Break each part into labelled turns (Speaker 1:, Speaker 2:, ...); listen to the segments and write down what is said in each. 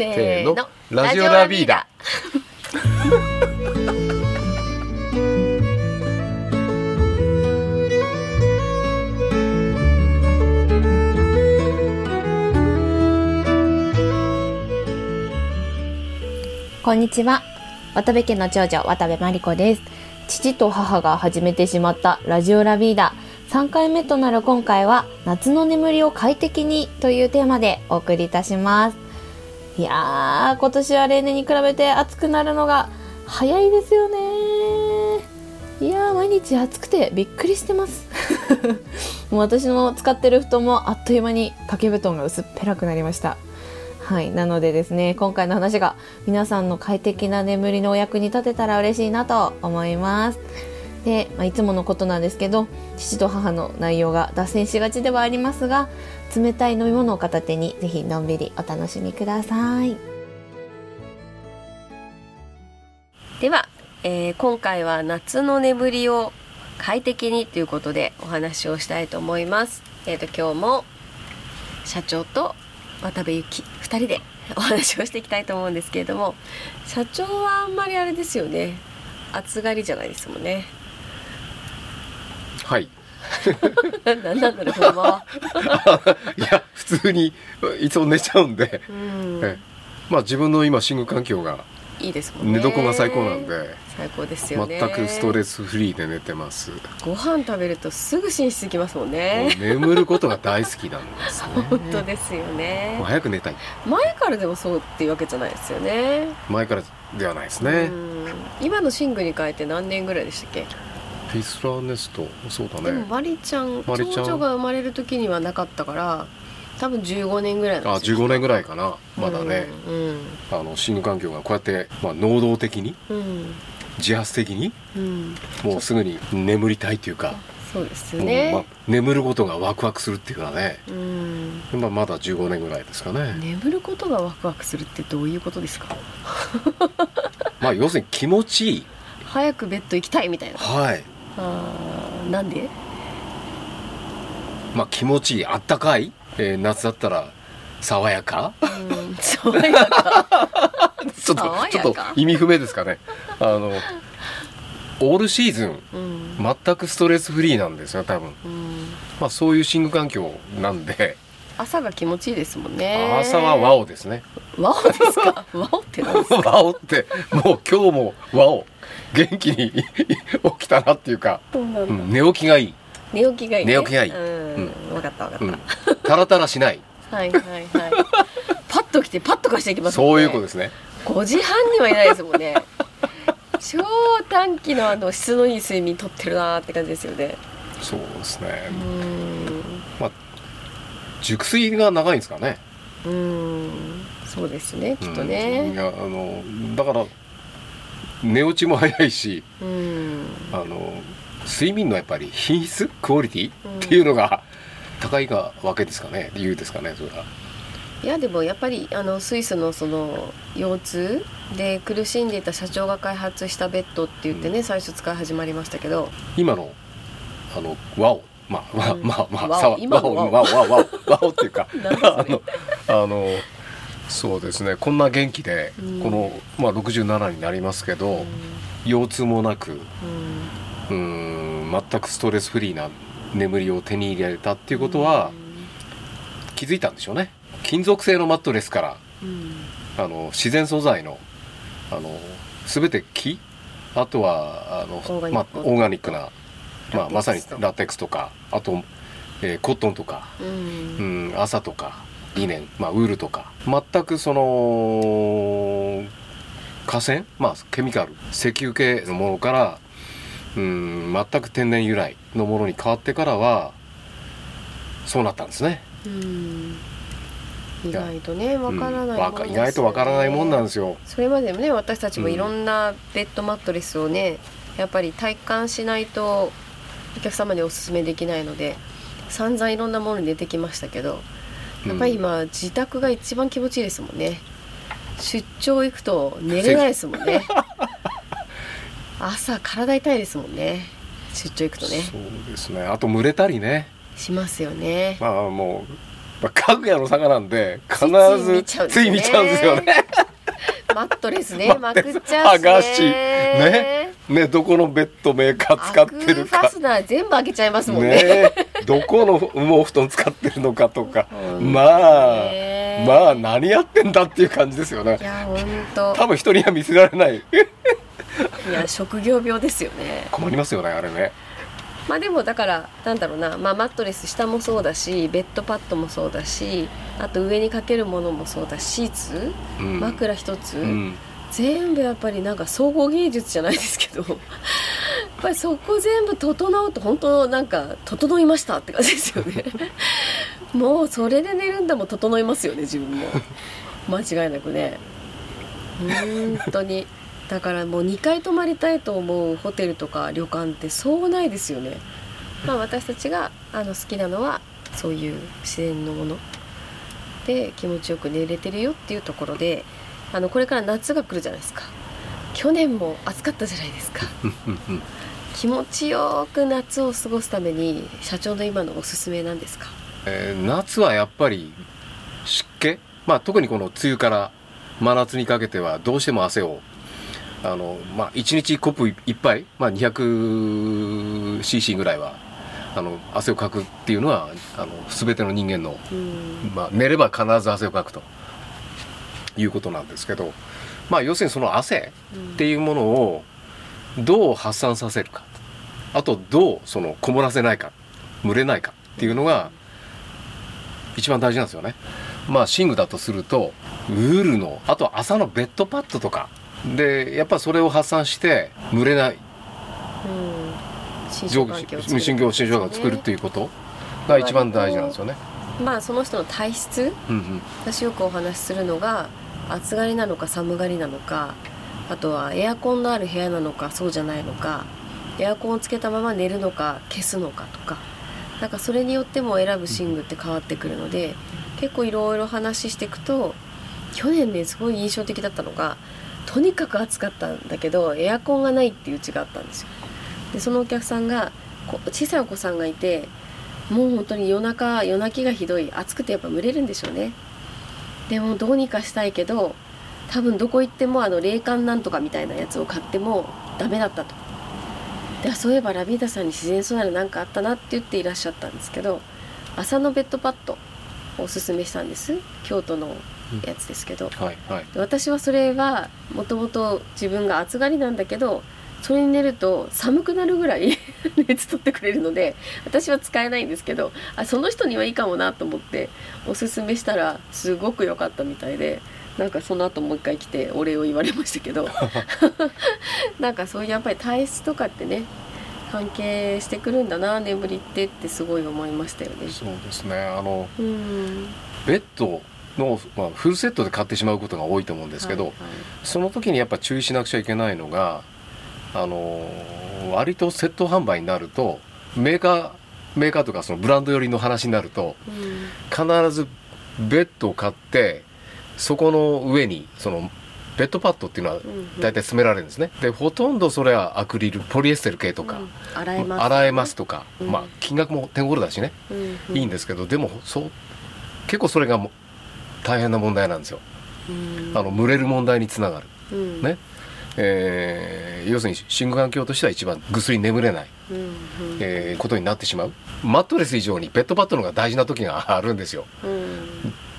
Speaker 1: せーの。
Speaker 2: ラジオラビーダ。
Speaker 1: こんにちは。渡部家の長女渡部真理子です。父と母が始めてしまったラジオラビーダ。3回目となる今回は夏の眠りを快適にというテーマでお送りいたしますいやー今年は例年に比べて暑くなるのが早いですよね。いやー毎日暑くてびっくりしてます。もう私の使ってる布団もあっという間に掛け布団が薄っぺらくなりました。はい、なのでですね今回の話が皆さんの快適な眠りのお役に立てたら嬉しいなと思います。で、まあ、いつものことなんですけど父と母の内容が脱線しがちではありますが冷たい飲み物を片手にぜひのんびりお楽しみください
Speaker 3: では、えー今回は夏の眠りを快適にということでお話をしたいと思います。えっ、と今日も社長と渡部ゆき2人で お話をしていきたいと思うんですけれども社長はあんまりあれですよね暑がりじゃないですもんね。
Speaker 2: はい
Speaker 3: なん なんだろうこのまま。
Speaker 2: いや普通にいつも寝ちゃうんで、
Speaker 3: うん
Speaker 2: ええまあ自分の今寝具環境が
Speaker 3: いいですもんね。
Speaker 2: 寝床が最高なんで
Speaker 3: 最高ですよね。
Speaker 2: 全くストレスフリーで寝てます
Speaker 3: ご飯食べるとすぐ寝室行きますもん
Speaker 2: も
Speaker 3: ね。
Speaker 2: う眠ることが大好きなんですね
Speaker 3: 本当ですよね
Speaker 2: もう。早く寝たい
Speaker 3: 前からでもそうっていうわけじゃないですよね。
Speaker 2: 前からではないですね
Speaker 3: うん今の寝具に変えて何年ぐらいでしたっけ、
Speaker 2: フィスラーネスト。そうだね。
Speaker 3: でもマリちゃん長女が生まれる時にはなかったから多分15年ぐらい
Speaker 2: あ
Speaker 3: ですよ。
Speaker 2: 15年ぐらいかな。まだね、
Speaker 3: うん
Speaker 2: あの寝具環境がこうやって、まあ、能動的に
Speaker 3: うん、
Speaker 2: 自発的に
Speaker 3: うん、
Speaker 2: もうすぐに眠りたいというか、
Speaker 3: そうですよね、
Speaker 2: ま、眠ることがワクワクするっていうかね、
Speaker 3: うん。
Speaker 2: まあ、まだ15年ぐらいですかね、
Speaker 3: 眠ることがワクワクするってどういうことですか？
Speaker 2: まあ要するに気持ちいい。
Speaker 3: 早くベッド行きたいみたいな。
Speaker 2: はい
Speaker 3: なんで？
Speaker 2: まあ気持ちいいあったかい、えー夏だったら爽やか？
Speaker 3: うん爽やか。
Speaker 2: ちょっとちょっと意味不明ですかね。あのオールシーズン
Speaker 3: うん、
Speaker 2: 全くストレスフリーなんですよ多分。
Speaker 3: うん、
Speaker 2: まあそういう寝具環境なんで
Speaker 3: 朝が気持ちいいですもんね。
Speaker 2: 朝はワオですね。
Speaker 3: ワオですか？ワオって何ですか？
Speaker 2: ワオってもう今日もワオ。元気に起きたなっていうか、
Speaker 3: そうなん
Speaker 2: 寝起きがいい、
Speaker 3: 寝起きがいい、ね、
Speaker 2: 寝起きがいい。
Speaker 3: うん、分かった分かった、
Speaker 2: うん、タラタラしない。
Speaker 3: はいはいはい。パッと来てパッと貸していきますね。
Speaker 2: そういうことですね。
Speaker 3: 5時半にはいないですもんね。超短期のあの質のいい睡眠とってるなーって感じですよね。
Speaker 2: そうですね。
Speaker 3: う、
Speaker 2: まあ熟睡が長いんですかね。
Speaker 3: うんそうですねきっと
Speaker 2: うんい
Speaker 3: ね
Speaker 2: やあのだから寝落ちも早いし
Speaker 3: うん。
Speaker 2: あの睡眠のやっぱり品質クオリティっていうのが高いがわけですかね理由ですかねそれは。い
Speaker 3: やでもやっぱりあのスイスのその腰痛で苦しんでいた社長が開発したベッドって言ってね、最初使い始まりましたけど。
Speaker 2: 今のあの和をまあまあ
Speaker 3: うん
Speaker 2: まあまあ、わ
Speaker 3: 今の
Speaker 2: 和を和を和を和を和をっていうか あのあのそうですね。こんな元気で、
Speaker 3: うん。
Speaker 2: この、まあ、67になりますけど、腰痛もなく
Speaker 3: うん。
Speaker 2: うーん全くストレスフリーな眠りを手に入れたっていうことは、気づいたんでしょうね。金属製のマットレスから
Speaker 3: うん。
Speaker 2: あの自然素材のあの全て木あとはあのまあ、オーガニックな、まあ、まさに
Speaker 3: ラテックスと
Speaker 2: か。あと、えーコットンとか、
Speaker 3: うん。
Speaker 2: うん、朝とかリネン、まあ、ウールとか。全くその河川、まあ、ケミカル。石油系のものからうん全く天然由来のものに変わってからはそうなったんですね。
Speaker 3: うん。意外とねわからない
Speaker 2: うん意外とわからないもんなんですよ。
Speaker 3: それまでもね私たちもいろんなベッドマットレスをねやっぱり体感しないとお客様におすすめできないので散々いろんなものに出てきましたけどやっぱり今、自宅が一番気持ちいいですもんね。出張行くと寝れないですもんね。朝体痛いですもんね。出張行くとね。
Speaker 2: そうですね。あと蒸れたりね。
Speaker 3: しますよね。
Speaker 2: まあもうまあ、家具屋の坂なんで必ず
Speaker 3: つい
Speaker 2: 見ちゃうんですよね。
Speaker 3: マットレスね。まくっちゃうしね。
Speaker 2: 剥がし。ねねどこのベッドメーカー使ってるか。
Speaker 3: アクファスナー全部開けちゃいますもんね。
Speaker 2: ねどこの羽毛布団使ってるのかとか。
Speaker 3: うん
Speaker 2: まあ
Speaker 3: ね
Speaker 2: まあ何やってんだっていう感じですよね。
Speaker 3: いや本当。
Speaker 2: 多分人には見せられない。
Speaker 3: いや職業病ですよね。
Speaker 2: 困りますよねあれね。
Speaker 3: まあでもだからなんだろうな、まあ、マットレス下もそうだしベッドパッドもそうだしあと上にかけるものもそうだしシーツ、
Speaker 2: うん。
Speaker 3: 枕一つ、
Speaker 2: うん
Speaker 3: 全部やっぱりなんか総合芸術じゃないですけどやっぱりそこ全部整うと本当なんか整いましたって感じですよね。もうそれで寝るんだもん整いますよね自分も。間違いなくね。本当に。だからもう2回泊まりたいと思うホテルとか旅館ってそうないですよね。まあ私たちがあの好きなのはそういう自然のもの。で気持ちよく寝れてるよっていうところであのこれから夏が来るじゃないですか。去年も暑かったじゃないですか。気持ちよく夏を過ごすために社長の今のおすすめなんですか？
Speaker 2: えー夏はやっぱり湿気？まあ特にこの梅雨から真夏にかけてはどうしても汗をあのまあ1日コップ1杯、まあ、200cc ぐらいはあの汗をかくっていうのはあの全ての人間の
Speaker 3: うん。
Speaker 2: まあ、寝れば必ず汗をかくということなんですけど、まあ、要するにその汗っていうものをどう発散させるかあとどうそのこもらせないか蒸れないかっていうのが一番大事なんですよね。まあ寝具だとするとウールのあとは朝のベッドパッドとかでやっぱそれを発散して蒸れない上
Speaker 3: 環境を作る
Speaker 2: 新業新状況を作るっていうことが一番大事なんですよね。
Speaker 3: まあその人の体質
Speaker 2: うんうん
Speaker 3: 私よくお話しするのが暑がりなのか寒がりなのかあとはエアコンのある部屋なのかそうじゃないのかエアコンをつけたまま寝るのか消すのかとかなんかそれによっても選ぶ寝具って変わってくるので結構いろいろ話していくと去年ねすごい印象的だったのがとにかく暑かったんだけどエアコンがないっていううちがあったんですよ。でそのお客さんが小さいお子さんがいてもう本当に夜中夜泣きがひどい暑くてやっぱ蒸れるんでしょうね。でもどうにかしたいけど多分どこ行ってもあの冷感なんとかみたいなやつを買ってもダメだったと。でそういえばラビーダさんに自然素材なんかあったなって言っていらっしゃったんですけど朝のベッドパッドをおすすめしたんです。京都のやつですけど、
Speaker 2: はいはい。
Speaker 3: で私はそれはもともと自分が暑がりなんだけどそれに寝ると寒くなるぐらい 熱取ってくれるので私は使えないんですけどあその人にはいいかもなと思っておすすめしたらすごく良かったみたいでなんかその後もう一回来てお礼を言われましたけど なんかそういうやっぱり体質とかってね関係してくるんだな眠りってってすごい思いましたよね。
Speaker 2: そうですね。あの
Speaker 3: うん。
Speaker 2: ベッドの、まあ、フルセットで買ってしまうことが多いと思うんですけど、
Speaker 3: はいはい。
Speaker 2: その時にやっぱ注意しなくちゃいけないのがあの割とセット販売になるとメーカーメーカーとかそのブランド寄りの話になると
Speaker 3: うん
Speaker 2: 必ずベッドを買ってそこの上にそのベッドパッドっていうのは
Speaker 3: うん
Speaker 2: 大体詰められるんですね。でほとんどそれはアクリルポリエステル系とか、
Speaker 3: うん。洗えます、
Speaker 2: 洗えますとか、
Speaker 3: うん。
Speaker 2: まあ金額も手頃だしね、
Speaker 3: うん。
Speaker 2: いいんですけどでもそう結構それがもう大変な問題なんですよ。
Speaker 3: うん。
Speaker 2: あの蒸れる問題につながる。
Speaker 3: うん。
Speaker 2: ねえー要するに寝具環境としては一番ぐっすり眠れない、
Speaker 3: うんうん。
Speaker 2: えーことになってしまう。マットレス以上にベッドパッドの方が大事な時があるんですよ。
Speaker 3: う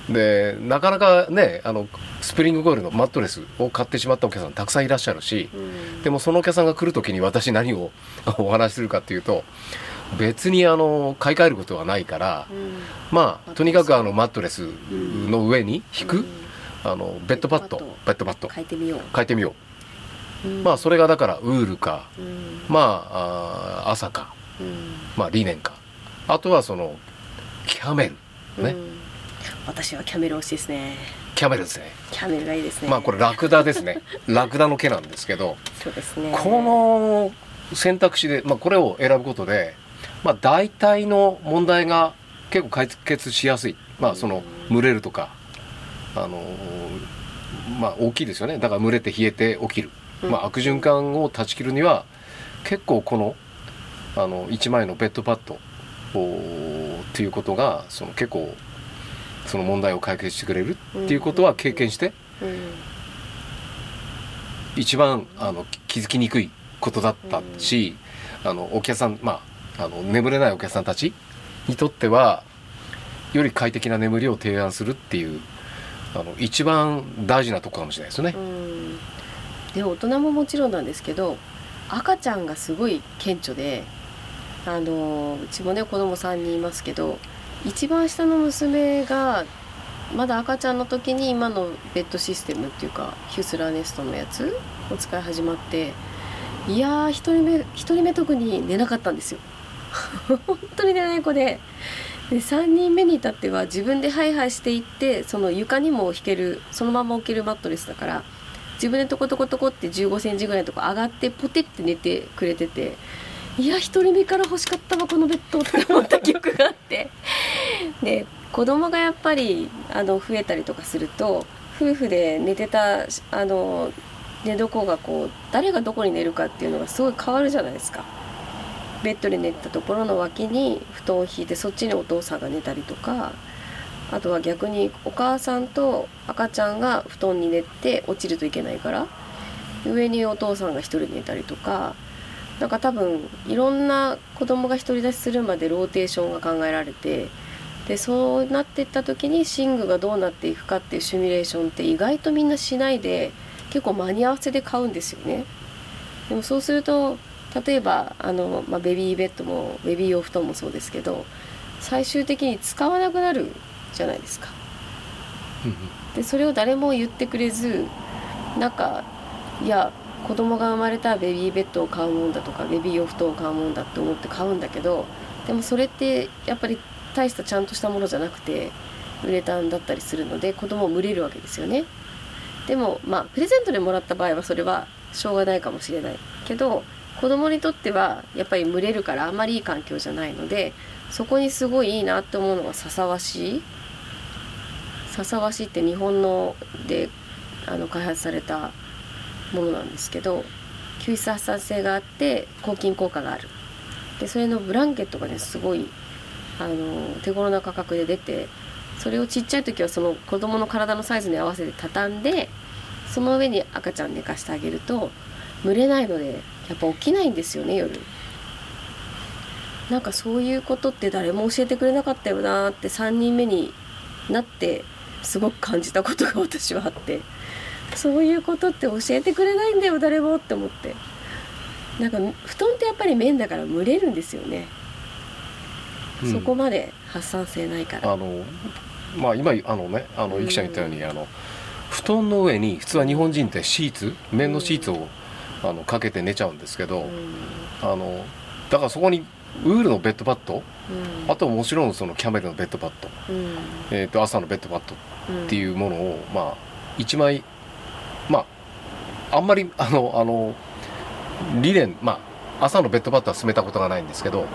Speaker 3: ん。
Speaker 2: でなかなかねあのスプリングコイルのマットレスを買ってしまったお客さんたくさんいらっしゃるし
Speaker 3: うん。
Speaker 2: でもそのお客さんが来る時に私何を お話しするかっていうと別にあの買い替えることはないから
Speaker 3: うん。
Speaker 2: まあとにかくあのマットレスの上に引く、
Speaker 3: うん。
Speaker 2: あのベッドパッド
Speaker 3: ベ
Speaker 2: ベッドパッド。
Speaker 3: 変えてみよう、
Speaker 2: 変えてみよ
Speaker 3: うん
Speaker 2: うまあそれがだからウールか
Speaker 3: うん。
Speaker 2: まああー朝か
Speaker 3: うん。
Speaker 2: まあリネンか。あとはそのキャメルね。
Speaker 3: うん。私はキャメル推しですね。
Speaker 2: キャメルですね。
Speaker 3: キャメルがいいですね。
Speaker 2: まあこれラクダですね。ラクダの毛なんですけど
Speaker 3: そうですね。
Speaker 2: この選択肢で、まあ、これを選ぶことで、まあ、大体の問題が結構解決しやすい、まあ、その蒸れるとか、あのーまあ、大きいですよね。だから蒸れて冷えて起きる、まあ、悪循環を断ち切るには結構このあの1枚のベッドパッドっていうことがその結構その問題を解決してくれるっていうことは経験して
Speaker 3: うん。
Speaker 2: 一番あの気づきにくいことだったし、あのお客さんまああの眠れないお客さんたちにとってはより快適な眠りを提案するっていうあの一番大事なとこかもしれないですよね。
Speaker 3: う。んで大人ももちろんなんですけど赤ちゃんがすごい顕著であのうちもね子供3人いますけど一番下の娘がまだ赤ちゃんの時に今のベッドシステムっていうかヒュースラーネストのやつを使い始まっていやー1人目一人目特に寝なかったんですよ。本当に寝ない子で。で3人目に至っては自分でハイハイしていってその床にも引けるそのまま置けるマットレスだから自分でトコトコトコって1 5センチぐらいのとこ上がってポテって寝てくれてていや1人目から欲しかったわこのベッドって思った記憶があって で子供がやっぱりあの増えたりとかすると夫婦で寝てたあの寝床がこう誰がどこに寝るかっていうのがすごい変わるじゃないですか。ベッドで寝たところの脇に布団を引いてそっちにお父さんが寝たりとかあとは逆にお母さんと赤ちゃんが布団に寝て落ちるといけないから上にお父さんが一人寝たりとかなんか多分いろんな子供が独り立ちするまでローテーションが考えられてでそうなっていった時に寝具がどうなっていくかっていうシミュレーションって意外とみんなしないで結構間に合わせで買うんですよね。でもそうすると例えばあの、まあ、ベビーベッドもベビーお布団もそうですけど最終的に使わなくなるじゃないですか。でそれを誰も言ってくれずなんかいや子供が生まれたらベビーベッドを買うもんだとかベビーお布団を買うもんだって思って買うんだけどでもそれってやっぱり大したちゃんとしたものじゃなくてウレタンだったりするので子供も蒸れるわけですよね。でもまあプレゼントでもらった場合はそれはしょうがないかもしれないけど子供にとってはやっぱり蒸れるからあんまりいい環境じゃないのでそこにすごいいいなって思うのが笹和紙笹和紙って日本のであの開発されたものなんですけど吸湿発散性があって抗菌効果がある。でそれのブランケットがねすごいあの手頃な価格で出てそれをちっちゃい時はその子供の体のサイズに合わせて畳んでその上に赤ちゃん寝かしてあげると蒸れないのでやっぱ起きないんですよね夜。なんかそういうことって誰も教えてくれなかったよなって3人目になってすごく感じたことが私はあってそういうことって教えてくれないんだよ誰もって思って。なんか布団ってやっぱり綿だから蒸れるんですよね、
Speaker 2: うん。
Speaker 3: そこまで発散性ないから。
Speaker 2: あのまあ今あのねあのゆきちゃん言ったように、あの布団の上に普通は日本人ってシーツ綿のシーツをあのかけて寝ちゃうんですけど、
Speaker 3: うん。
Speaker 2: あのだからそこにウールのベッドパッド？
Speaker 3: うん。
Speaker 2: あともちろんそのキャメルのベッドパッド、
Speaker 3: うん。
Speaker 2: えー、と朝のベッドパッド
Speaker 3: うん
Speaker 2: っていうものを、まあ1枚まああんまりあのあのリネンまあ朝のベッドパッドは進めたことがないんですけど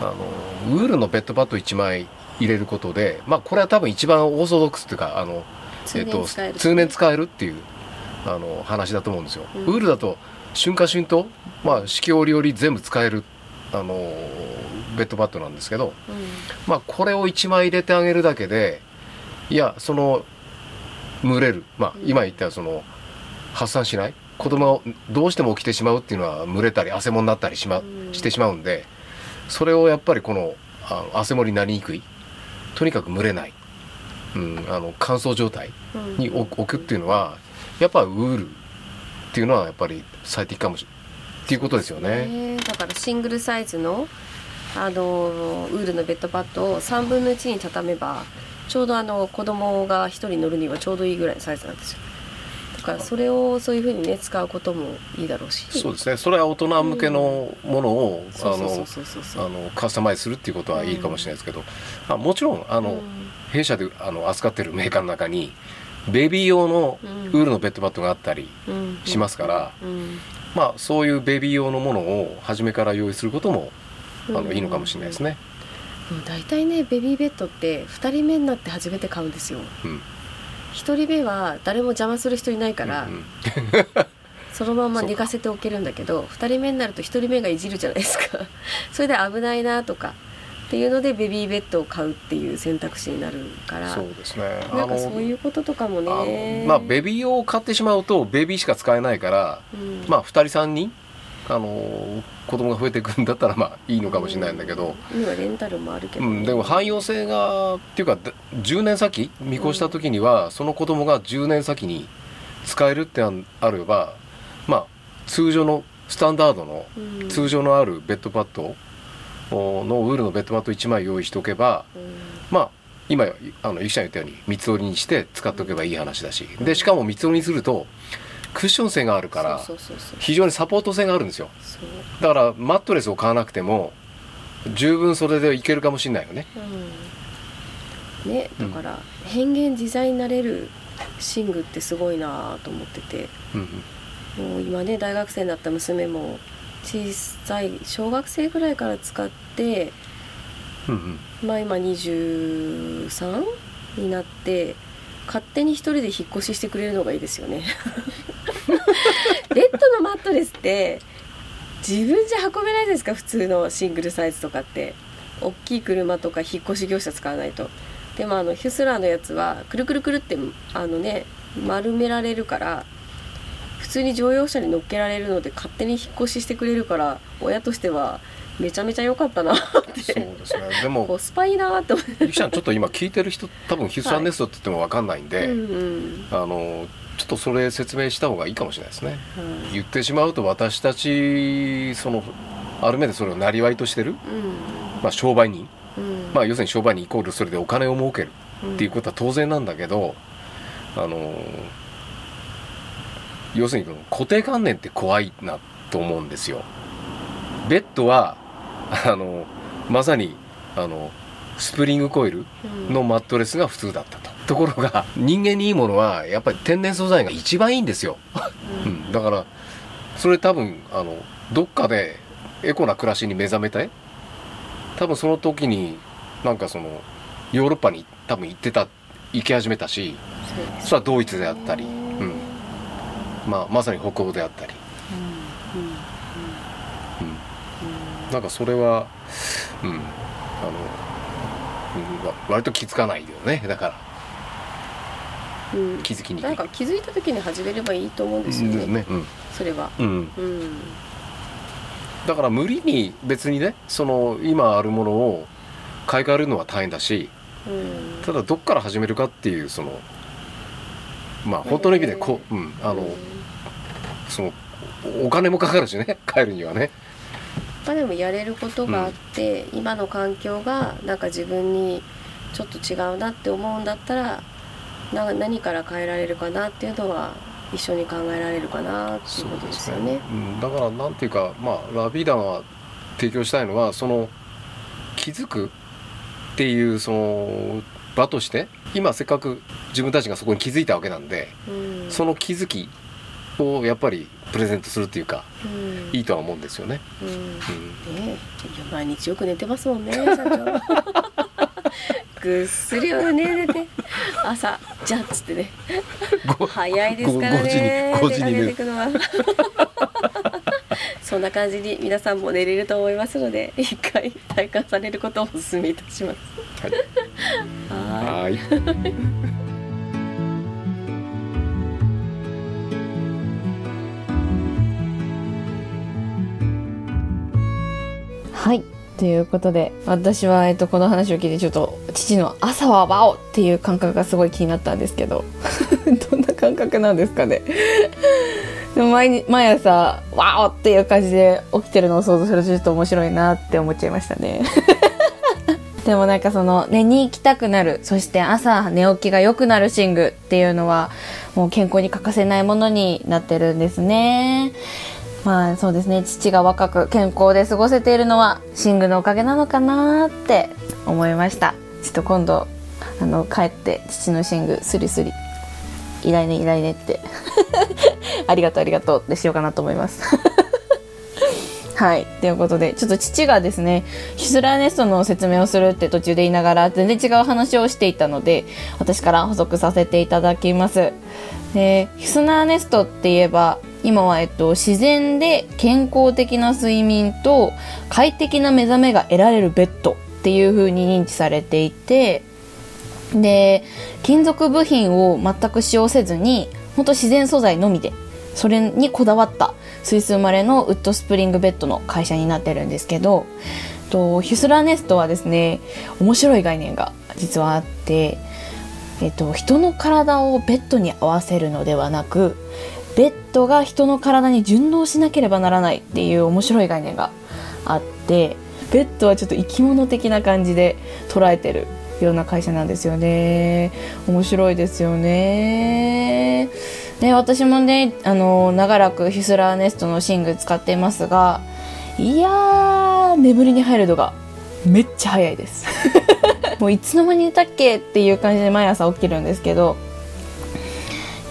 Speaker 2: あのウールのベッドパッド1枚入れることでまあこれは多分一番オーソドックスっていうかあの
Speaker 3: 通年使える。
Speaker 2: 通年使えるっていうあの話だと思うんですよ、
Speaker 3: うん。
Speaker 2: ウールだと春夏春冬まあ四季折々全部使えるあのベッドパッドなんですけど
Speaker 3: うん。
Speaker 2: まあこれを1枚入れてあげるだけでいやその蒸れる。まあ
Speaker 3: うん。
Speaker 2: 今言ったその発散しない。子供がどうしても起きてしまうっていうのは蒸れたり汗もになったりし,、ま
Speaker 3: うん。
Speaker 2: してしまうんでそれをやっぱりこのあの汗漏りになりにくい。とにかく蒸れない、うん、あの乾燥状態
Speaker 3: うん。
Speaker 2: に置く置くっていうのはやっぱウールっていうのはやっぱり最適かもしれないっていうことですよね。
Speaker 3: ねだからシングルサイズのあのウールのベッドパッドを3分の1に畳めばちょうどあの子供が1人乗るにはちょうどいいぐらいのサイズなんですよ。だからそれをそういうふうにね使うこともいいだろうし。
Speaker 2: そうですね。それは大人向けのものを、カスタマイズするっていうことはいいかもしれないですけど、あもちろんあの、
Speaker 3: うん。
Speaker 2: 弊社であの扱ってるメーカーの中にベビー用の
Speaker 3: うん。
Speaker 2: ウールのベッドパッドがあったり
Speaker 3: うん。
Speaker 2: しますから、
Speaker 3: うん
Speaker 2: まあそういうベビー用のものを初めから用意することもあの、
Speaker 3: うん
Speaker 2: いいのかもしれないですね。
Speaker 3: でも大体ねベビーベッドって2人目になって初めて買うんですよ。
Speaker 2: うん。
Speaker 3: 1人目は誰も邪魔する人いないから、
Speaker 2: うん
Speaker 3: そのまま寝かせておけるんだけど2人目になると1人目がいじるじゃないですか。それで危ないなとかっていうのでベビーベッドを買うっていう選択肢になるから。
Speaker 2: そうですね。
Speaker 3: なんかそういうこととかも
Speaker 2: あの
Speaker 3: ね
Speaker 2: まあベビー用を買ってしまうとベビーしか使えないから
Speaker 3: うん。
Speaker 2: まあ2人3人あの子供が増えてくるんだったらまあいいのかもしれないんだけど、
Speaker 3: うん。今レンタルもあるけど、
Speaker 2: うん、でも汎用性がっていうかで10年先見越した時には、その子供が10年先に使えるってああればまあ通常のスタンダードの
Speaker 3: うん。
Speaker 2: 通常のあるベッドパッドおのウールのベッドマット1枚用意しておけば
Speaker 3: うん。
Speaker 2: まあ今あのゆきちゃん言ったように三つ折りにして使っておけばいい話だし。でしかも三つ折りにするとクッション性があるから非常にサポート性があるんですよ。だからマットレスを買わなくても十分それでいけるかもしれないよね。
Speaker 3: うん。ねだから、変幻自在になれる寝具ってすごいなと思ってて。
Speaker 2: うん。
Speaker 3: もう今ね大学生になった娘も小さい小学生ぐらいから使って
Speaker 2: うんうん。
Speaker 3: まあ今23になって勝手に一人で引っ越ししてくれるのがいいですよね。ベッドのマットレスって自分じゃ運べないですか普通のシングルサイズとかって。大きい車とか引っ越し業者使わないと。でもあのヒュスラーのやつはくるくるくるってあのね丸められるから普通に乗用車に乗っけられるので勝手に引っ越ししてくれるから親としてはめちゃめちゃ良かったなっ
Speaker 2: そう
Speaker 3: て
Speaker 2: ですね。でも
Speaker 3: コスパいいなって思って。
Speaker 2: ゆきちゃんちょっと今聞いてる人多分ヒュースランネストって言っても分かんないんで、
Speaker 3: うんうん。
Speaker 2: あのちょっとそれ説明した方がいいかもしれないですね。
Speaker 3: はい。
Speaker 2: 言ってしまうと私たちそのある面でそれをなりわいとしてる、まあ、商売人、
Speaker 3: うん。うん
Speaker 2: まあ、要するに商売人イコールそれでお金を儲ける
Speaker 3: うん
Speaker 2: っていうことは当然なんだけど、あの要するにこの固定観念って怖いなと思うんですよ。ベッドはあのまさにあのスプリングコイルのマットレスが普通だったと。ところが人間にいいものはやっぱり天然素材が一番いいんですよ。
Speaker 3: う
Speaker 2: うんん、だからそれ多分あのどっかでエコな暮らしに目覚めて多分その時になんかそのヨーロッパに多分行ってた行き始めたし
Speaker 3: そ
Speaker 2: れはドイツであったり、うんまあ、まさに北欧であったり、
Speaker 3: うん。
Speaker 2: うん、なんかそれは、うん、あの、うんわ割と気づかないよね。だから。
Speaker 3: うん。
Speaker 2: 気づきにくい。
Speaker 3: なんか気づいた時に始めればいいと思うんですよね、
Speaker 2: ね。うん。
Speaker 3: それは。
Speaker 2: うん、
Speaker 3: うん。
Speaker 2: だから無理に別にねその今あるものを買い替えるのは大変だし
Speaker 3: うん。
Speaker 2: ただどっから始めるかっていうそのまあ本当の意味でこう、うん、あの、
Speaker 3: うん
Speaker 2: そのお金もかかるしね 帰るにはね。
Speaker 3: まあでもやれることがあって、今の環境がなんか自分にちょっと違うなって思うんだったらな何から変えられるかなっていうのは一緒に考えられるかなっていうことですよね。
Speaker 2: うん、だからなんていうかまあラビーダが提供したいのはその気づくっていうその場として今せっかく自分たちがそこに気づいたわけなんで、
Speaker 3: うん。
Speaker 2: その気づきをやっぱりプレゼントするっていうか
Speaker 3: うん。
Speaker 2: いいとは思うんですよね。
Speaker 3: うん。
Speaker 2: うん。
Speaker 3: ね毎日よく寝てますもんね社長。ぐっすりはね寝て朝じゃっつってね。
Speaker 2: ご
Speaker 3: 早いですからね。
Speaker 2: ご5時に5時に
Speaker 3: 出かけていくのはそんな感じに皆さんも寝れると思いますので一回体感されることをお勧めいたします
Speaker 2: はい
Speaker 3: はーい
Speaker 2: はい
Speaker 1: はい。ということで、私は、えっと、この話を聞いて、ちょっと、父の朝はワオっていう感覚がすごい気になったんですけど、どんな感覚なんですかね？でも毎日、毎朝、ワオっていう感じで起きてるのを想像するとちょっと面白いなって思っちゃいましたね。でもなんかその寝に行きたくなる。そして朝寝起きが良くなる寝具っていうのはもう健康に欠かせないものになってるんですね。まあそうですね。父が若く健康で過ごせているのは寝具のおかげなのかなって思いました。ちょっと今度あの帰って父の寝具スリスリ依頼ね依頼ねって ありがとうありがとうってしようかなと思います はい。ということで、ちょっと父がですね、ヒスラーネストの説明をするって途中で言いながら、全然違う話をしていたので、私から補足させていただきます。で、ヒスナーネストって言えば、今は、えっと、自然で健康的な睡眠と快適な目覚めが得られるベッドっていう風に認知されていてで金属部品を全く使用せずに本当自然素材のみでそれにこだわったスイス生まれのウッドスプリングベッドの会社になってるんですけどとヒュスラーネストはですね面白い概念が実はあって、えっと、人の体をベッドに合わせるのではなくベッドが人の体に順応しなければならないっていう面白い概念があってベッドはちょっと生き物的な感じで捉えてるような会社なんですよね。面白いですよね。で私もねあの長らくヒスラーネストの寝具使っていますがいやー眠りに入るのがめっちゃ早いです。もういつの間に寝たっけっていう感じで毎朝起きるんですけど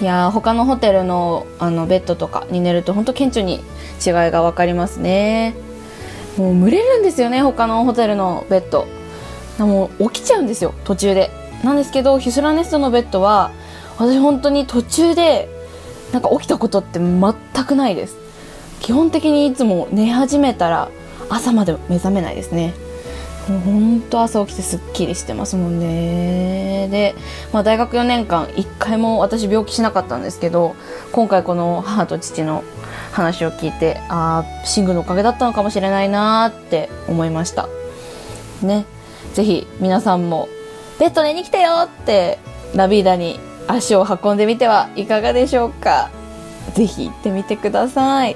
Speaker 1: いやー他のホテルのあのベッドとかに寝ると本当顕著に違いが分かりますね。もう蒸れるんですよね他のホテルのベッド。もう起きちゃうんですよ途中で。なんですけどヒュスラネストのベッドは私本当に途中でなんか起きたことって全くないです。基本的にいつも寝始めたら朝まで目覚めないですね。もうほんと朝起きてすっきりしてますもんね。で、まあ、大学4年間一回も私病気しなかったんですけど今回この母と父の話を聞いてああ寝具のおかげだったのかもしれないなーって思いました。ね。ぜひ皆さんもベッド寝に来てよってラビーダに足を運んでみてはいかがでしょうかぜひ行ってみてください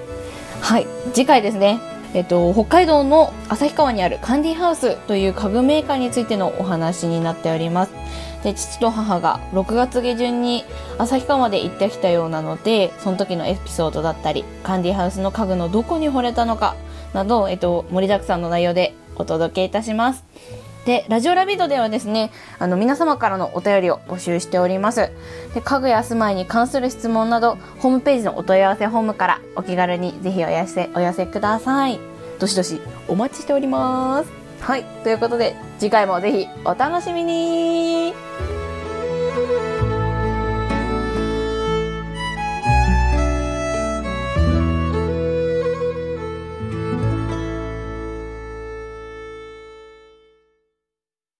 Speaker 1: はい次回ですねえっと、北海道の旭川にあるカンディハウスという家具メーカーについてのお話になっております。で、父と母が6月下旬に旭川まで行ってきたようなので、その時のエピソードだったり、カンディハウスの家具のどこに惚れたのかなど、えっと、盛りだくさんの内容でお届けいたします。で、ラジオラビドではですね、あの、皆様からのお便りを募集しております。で、家具や住まいに関する質問など、ホームページのお問い合わせフォームからお気軽にぜひお寄せ、お寄せください。どしどしお待ちしております。はい。ということで、次回もぜひお楽しみに